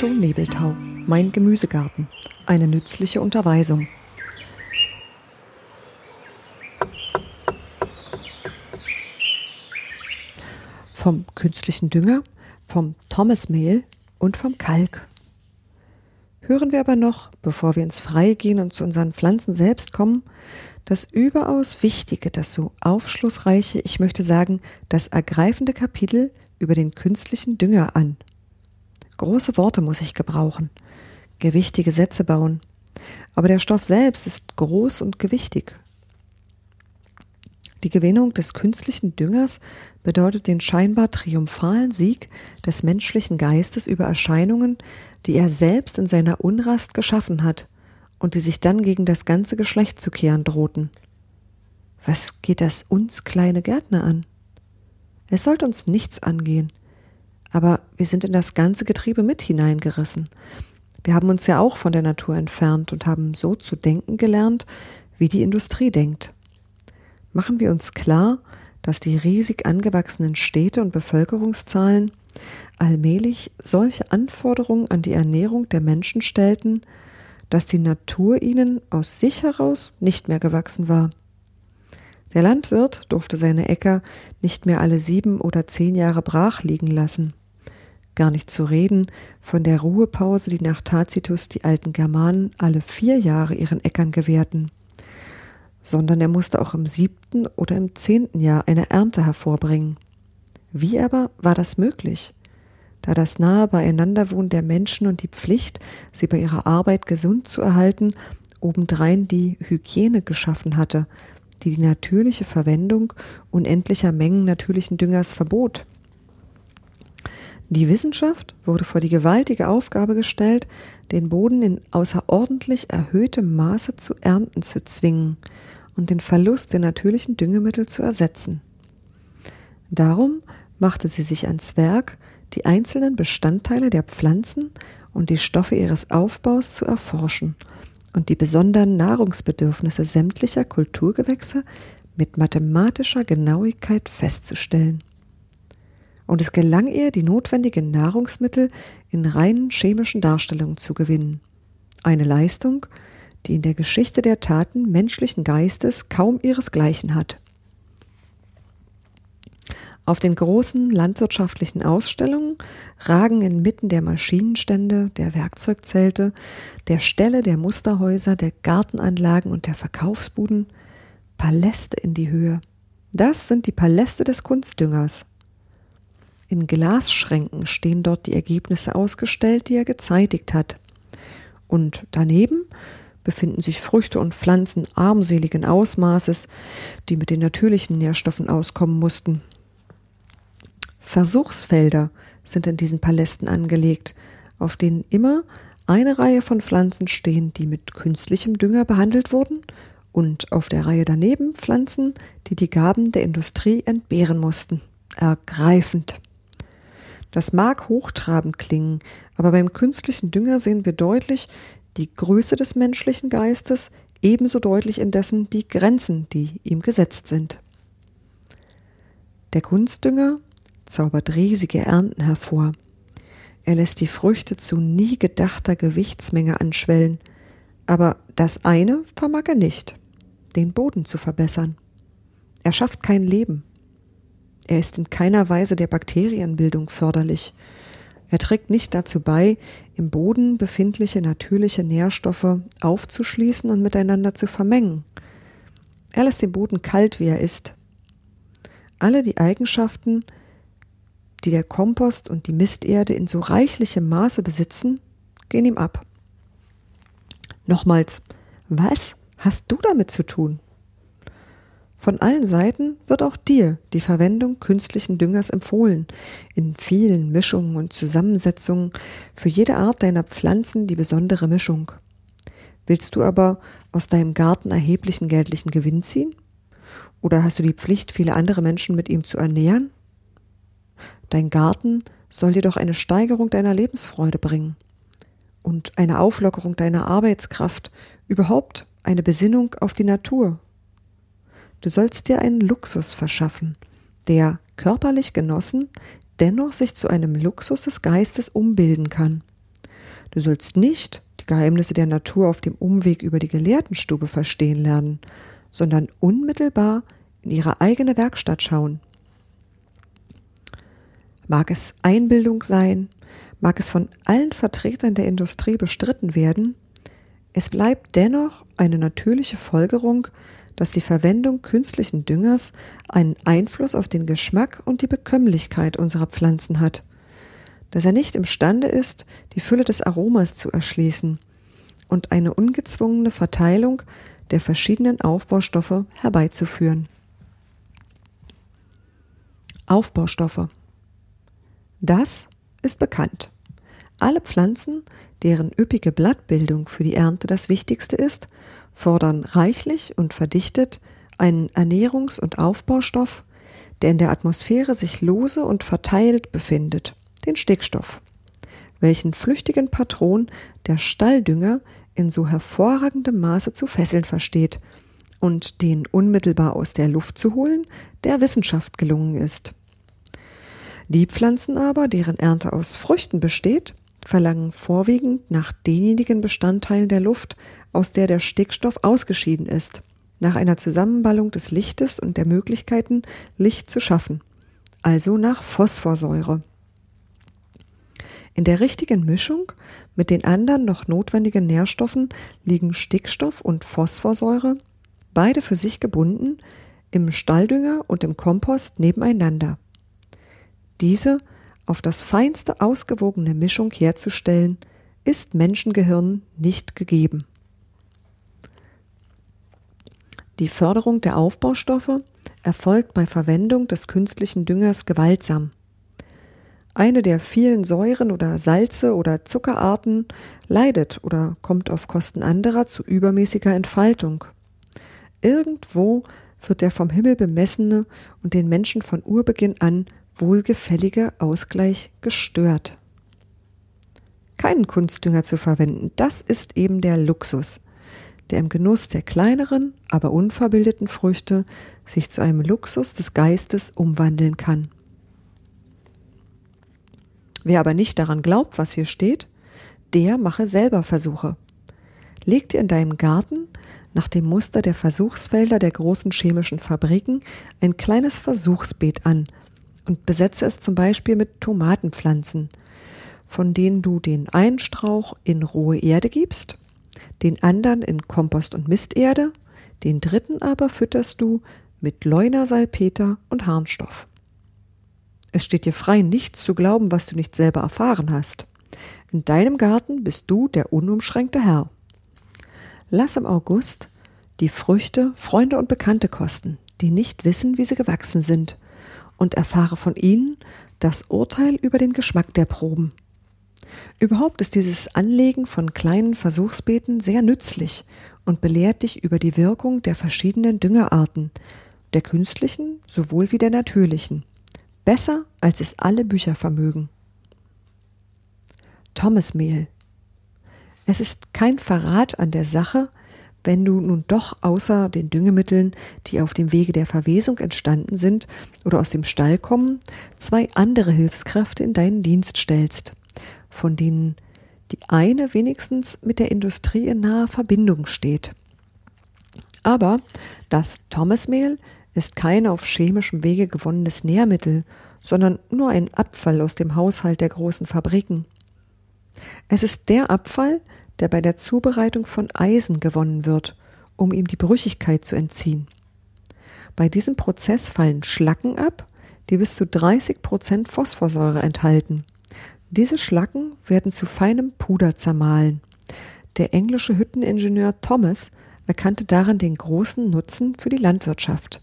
Otto Nebeltau, Mein Gemüsegarten. Eine nützliche Unterweisung. Vom künstlichen Dünger, vom Thomasmehl und vom Kalk. Hören wir aber noch, bevor wir ins Freie gehen und zu unseren Pflanzen selbst kommen, das überaus wichtige, das so aufschlussreiche, ich möchte sagen, das ergreifende Kapitel über den künstlichen Dünger an. Große Worte muss ich gebrauchen, gewichtige Sätze bauen, aber der Stoff selbst ist groß und gewichtig. Die Gewinnung des künstlichen Düngers bedeutet den scheinbar triumphalen Sieg des menschlichen Geistes über Erscheinungen, die er selbst in seiner Unrast geschaffen hat und die sich dann gegen das ganze Geschlecht zu kehren drohten. Was geht das uns kleine Gärtner an? Es sollte uns nichts angehen, aber wir sind in das ganze Getriebe mit hineingerissen. Wir haben uns ja auch von der Natur entfernt und haben so zu denken gelernt, wie die Industrie denkt. Machen wir uns klar, dass die riesig angewachsenen Städte und Bevölkerungszahlen allmählich solche Anforderungen an die Ernährung der Menschen stellten, dass die Natur ihnen aus sich heraus nicht mehr gewachsen war. Der Landwirt durfte seine Äcker nicht mehr alle sieben oder zehn Jahre brach liegen lassen. Gar nicht zu reden von der Ruhepause, die nach Tacitus die alten Germanen alle vier Jahre ihren Äckern gewährten, sondern er musste auch im siebten oder im zehnten Jahr eine Ernte hervorbringen. Wie aber war das möglich? da das nahe Beieinanderwohnen der Menschen und die Pflicht, sie bei ihrer Arbeit gesund zu erhalten, obendrein die Hygiene geschaffen hatte, die die natürliche Verwendung unendlicher Mengen natürlichen Düngers verbot. Die Wissenschaft wurde vor die gewaltige Aufgabe gestellt, den Boden in außerordentlich erhöhtem Maße zu ernten zu zwingen und den Verlust der natürlichen Düngemittel zu ersetzen. Darum machte sie sich ans Werk, die einzelnen Bestandteile der Pflanzen und die Stoffe ihres Aufbaus zu erforschen und die besonderen Nahrungsbedürfnisse sämtlicher Kulturgewächse mit mathematischer Genauigkeit festzustellen. Und es gelang ihr, die notwendigen Nahrungsmittel in reinen chemischen Darstellungen zu gewinnen. Eine Leistung, die in der Geschichte der Taten menschlichen Geistes kaum ihresgleichen hat. Auf den großen landwirtschaftlichen Ausstellungen ragen inmitten der Maschinenstände, der Werkzeugzelte, der Ställe, der Musterhäuser, der Gartenanlagen und der Verkaufsbuden Paläste in die Höhe. Das sind die Paläste des Kunstdüngers. In Glasschränken stehen dort die Ergebnisse ausgestellt, die er gezeitigt hat. Und daneben befinden sich Früchte und Pflanzen armseligen Ausmaßes, die mit den natürlichen Nährstoffen auskommen mussten. Versuchsfelder sind in diesen Palästen angelegt, auf denen immer eine Reihe von Pflanzen stehen, die mit künstlichem Dünger behandelt wurden, und auf der Reihe daneben Pflanzen, die die Gaben der Industrie entbehren mussten. Ergreifend. Das mag hochtrabend klingen, aber beim künstlichen Dünger sehen wir deutlich die Größe des menschlichen Geistes, ebenso deutlich indessen die Grenzen, die ihm gesetzt sind. Der Kunstdünger zaubert riesige Ernten hervor. Er lässt die Früchte zu nie gedachter Gewichtsmenge anschwellen, aber das eine vermag er nicht, den Boden zu verbessern. Er schafft kein Leben. Er ist in keiner Weise der Bakterienbildung förderlich. Er trägt nicht dazu bei, im Boden befindliche natürliche Nährstoffe aufzuschließen und miteinander zu vermengen. Er lässt den Boden kalt, wie er ist. Alle die Eigenschaften, die der Kompost und die Misterde in so reichlichem Maße besitzen, gehen ihm ab. Nochmals, was hast du damit zu tun? Von allen Seiten wird auch dir die Verwendung künstlichen Düngers empfohlen, in vielen Mischungen und Zusammensetzungen, für jede Art deiner Pflanzen die besondere Mischung. Willst du aber aus deinem Garten erheblichen geldlichen Gewinn ziehen? Oder hast du die Pflicht, viele andere Menschen mit ihm zu ernähren? Dein Garten soll dir doch eine Steigerung deiner Lebensfreude bringen und eine Auflockerung deiner Arbeitskraft, überhaupt eine Besinnung auf die Natur. Du sollst dir einen Luxus verschaffen, der körperlich genossen dennoch sich zu einem Luxus des Geistes umbilden kann. Du sollst nicht die Geheimnisse der Natur auf dem Umweg über die Gelehrtenstube verstehen lernen, sondern unmittelbar in ihre eigene Werkstatt schauen. Mag es Einbildung sein, mag es von allen Vertretern der Industrie bestritten werden, es bleibt dennoch eine natürliche Folgerung, dass die Verwendung künstlichen Düngers einen Einfluss auf den Geschmack und die Bekömmlichkeit unserer Pflanzen hat, dass er nicht imstande ist, die Fülle des Aromas zu erschließen und eine ungezwungene Verteilung der verschiedenen Aufbaustoffe herbeizuführen. Aufbaustoffe. Das ist bekannt. Alle Pflanzen, deren üppige Blattbildung für die Ernte das Wichtigste ist, fordern reichlich und verdichtet einen Ernährungs- und Aufbaustoff, der in der Atmosphäre sich lose und verteilt befindet, den Stickstoff, welchen flüchtigen Patron der Stalldünger in so hervorragendem Maße zu fesseln versteht und den unmittelbar aus der Luft zu holen, der Wissenschaft gelungen ist. Die Pflanzen aber, deren Ernte aus Früchten besteht, verlangen vorwiegend nach denjenigen Bestandteilen der Luft, aus der der Stickstoff ausgeschieden ist, nach einer Zusammenballung des Lichtes und der Möglichkeiten, Licht zu schaffen, also nach Phosphorsäure. In der richtigen Mischung mit den anderen noch notwendigen Nährstoffen liegen Stickstoff und Phosphorsäure, beide für sich gebunden, im Stalldünger und im Kompost nebeneinander. Diese auf das feinste ausgewogene Mischung herzustellen, ist Menschengehirn nicht gegeben. Die Förderung der Aufbaustoffe erfolgt bei Verwendung des künstlichen Düngers gewaltsam. Eine der vielen Säuren oder Salze oder Zuckerarten leidet oder kommt auf Kosten anderer zu übermäßiger Entfaltung. Irgendwo wird der vom Himmel bemessene und den Menschen von Urbeginn an wohlgefällige Ausgleich gestört. Keinen Kunstdünger zu verwenden, das ist eben der Luxus, der im Genuss der kleineren, aber unverbildeten Früchte sich zu einem Luxus des Geistes umwandeln kann. Wer aber nicht daran glaubt, was hier steht, der mache selber Versuche. Leg dir in deinem Garten nach dem Muster der Versuchsfelder der großen chemischen Fabriken ein kleines Versuchsbeet an und besetze es zum Beispiel mit Tomatenpflanzen, von denen du den einen Strauch in rohe Erde gibst, den anderen in Kompost und Misterde, den dritten aber fütterst du mit Leuna, Salpeter und Harnstoff. Es steht dir frei, nichts zu glauben, was du nicht selber erfahren hast. In deinem Garten bist du der unumschränkte Herr. Lass im August die Früchte Freunde und Bekannte kosten, die nicht wissen, wie sie gewachsen sind, und erfahre von ihnen das Urteil über den Geschmack der Proben. Überhaupt ist dieses Anlegen von kleinen Versuchsbeeten sehr nützlich und belehrt dich über die Wirkung der verschiedenen Düngerarten, der künstlichen sowohl wie der natürlichen. Besser als es alle Bücher vermögen. Thomasmehl. Es ist kein Verrat an der Sache, wenn du nun doch außer den Düngemitteln, die auf dem Wege der Verwesung entstanden sind oder aus dem Stall kommen, zwei andere Hilfskräfte in deinen Dienst stellst, von denen die eine wenigstens mit der Industrie in naher Verbindung steht. Aber das Thomasmehl ist kein auf chemischem Wege gewonnenes Nährmittel, sondern nur ein Abfall aus dem Haushalt der großen Fabriken. Es ist der Abfall, der bei der Zubereitung von Eisen gewonnen wird, um ihm die Brüchigkeit zu entziehen. Bei diesem Prozess fallen Schlacken ab, die bis zu 30 Prozent Phosphorsäure enthalten. Diese Schlacken werden zu feinem Puder zermahlen. Der englische Hütteningenieur Thomas erkannte darin den großen Nutzen für die Landwirtschaft.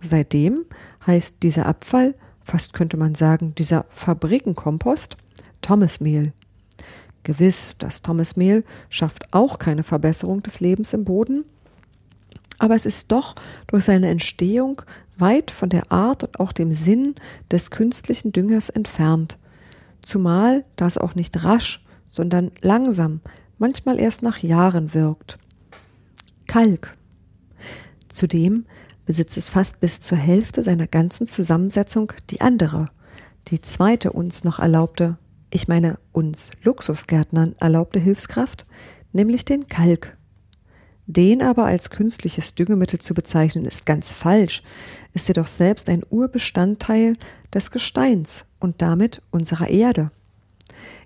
Seitdem heißt dieser Abfall, fast könnte man sagen, dieser Fabrikenkompost, Thomasmehl. Gewiss, das Thomasmehl schafft auch keine Verbesserung des Lebens im Boden, aber es ist doch durch seine Entstehung weit von der Art und auch dem Sinn des künstlichen Düngers entfernt, zumal das auch nicht rasch, sondern langsam, manchmal erst nach Jahren wirkt. Kalk. Zudem besitzt es fast bis zur Hälfte seiner ganzen Zusammensetzung die andere, die zweite uns noch erlaubte Ich meine uns Luxusgärtnern erlaubte Hilfskraft, nämlich den Kalk. Den aber als künstliches Düngemittel zu bezeichnen, ist ganz falsch, ist jedoch selbst ein Urbestandteil des Gesteins und damit unserer Erde.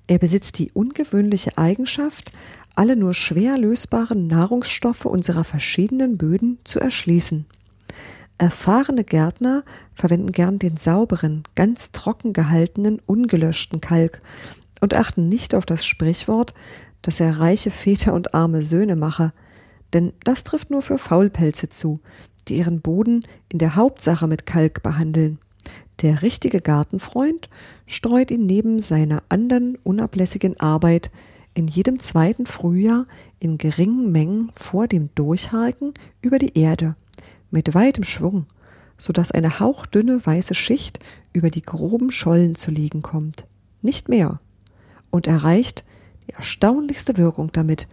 Er besitzt die ungewöhnliche Eigenschaft, alle nur schwer lösbaren Nahrungsstoffe unserer verschiedenen Böden zu erschließen. Erfahrene Gärtner verwenden gern den sauberen, ganz trocken gehaltenen, ungelöschten Kalk und achten nicht auf das Sprichwort, dass er reiche Väter und arme Söhne mache, denn das trifft nur für Faulpelze zu, die ihren Boden in der Hauptsache mit Kalk behandeln. Der richtige Gartenfreund streut ihn neben seiner anderen unablässigen Arbeit in jedem zweiten Frühjahr in geringen Mengen vor dem Durchharken über die Erde, mit weitem Schwung, so dass eine hauchdünne weiße Schicht über die groben Schollen zu liegen kommt. Nicht mehr. Und erreicht die erstaunlichste Wirkung damit,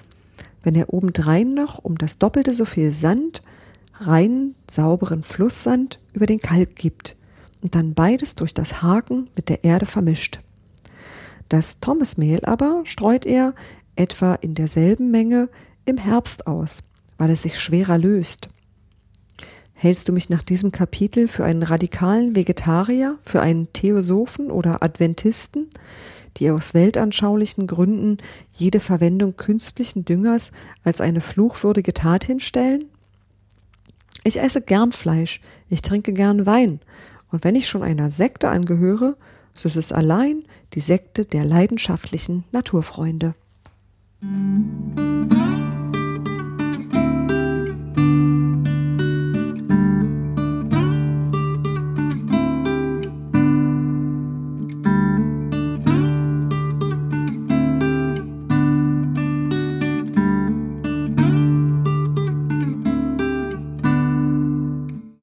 wenn er obendrein noch um das Doppelte so viel Sand, reinen, sauberen Flusssand über den Kalk gibt und dann beides durch das Haken mit der Erde vermischt. Das Thomasmehl aber streut er etwa in derselben Menge im Herbst aus, weil es sich schwerer löst. Hältst du mich nach diesem Kapitel für einen radikalen Vegetarier, für einen Theosophen oder Adventisten, die aus weltanschaulichen Gründen jede Verwendung künstlichen Düngers als eine fluchwürdige Tat hinstellen? Ich esse gern Fleisch, ich trinke gern Wein, und wenn ich schon einer Sekte angehöre, so ist es allein die Sekte der leidenschaftlichen Naturfreunde. Musik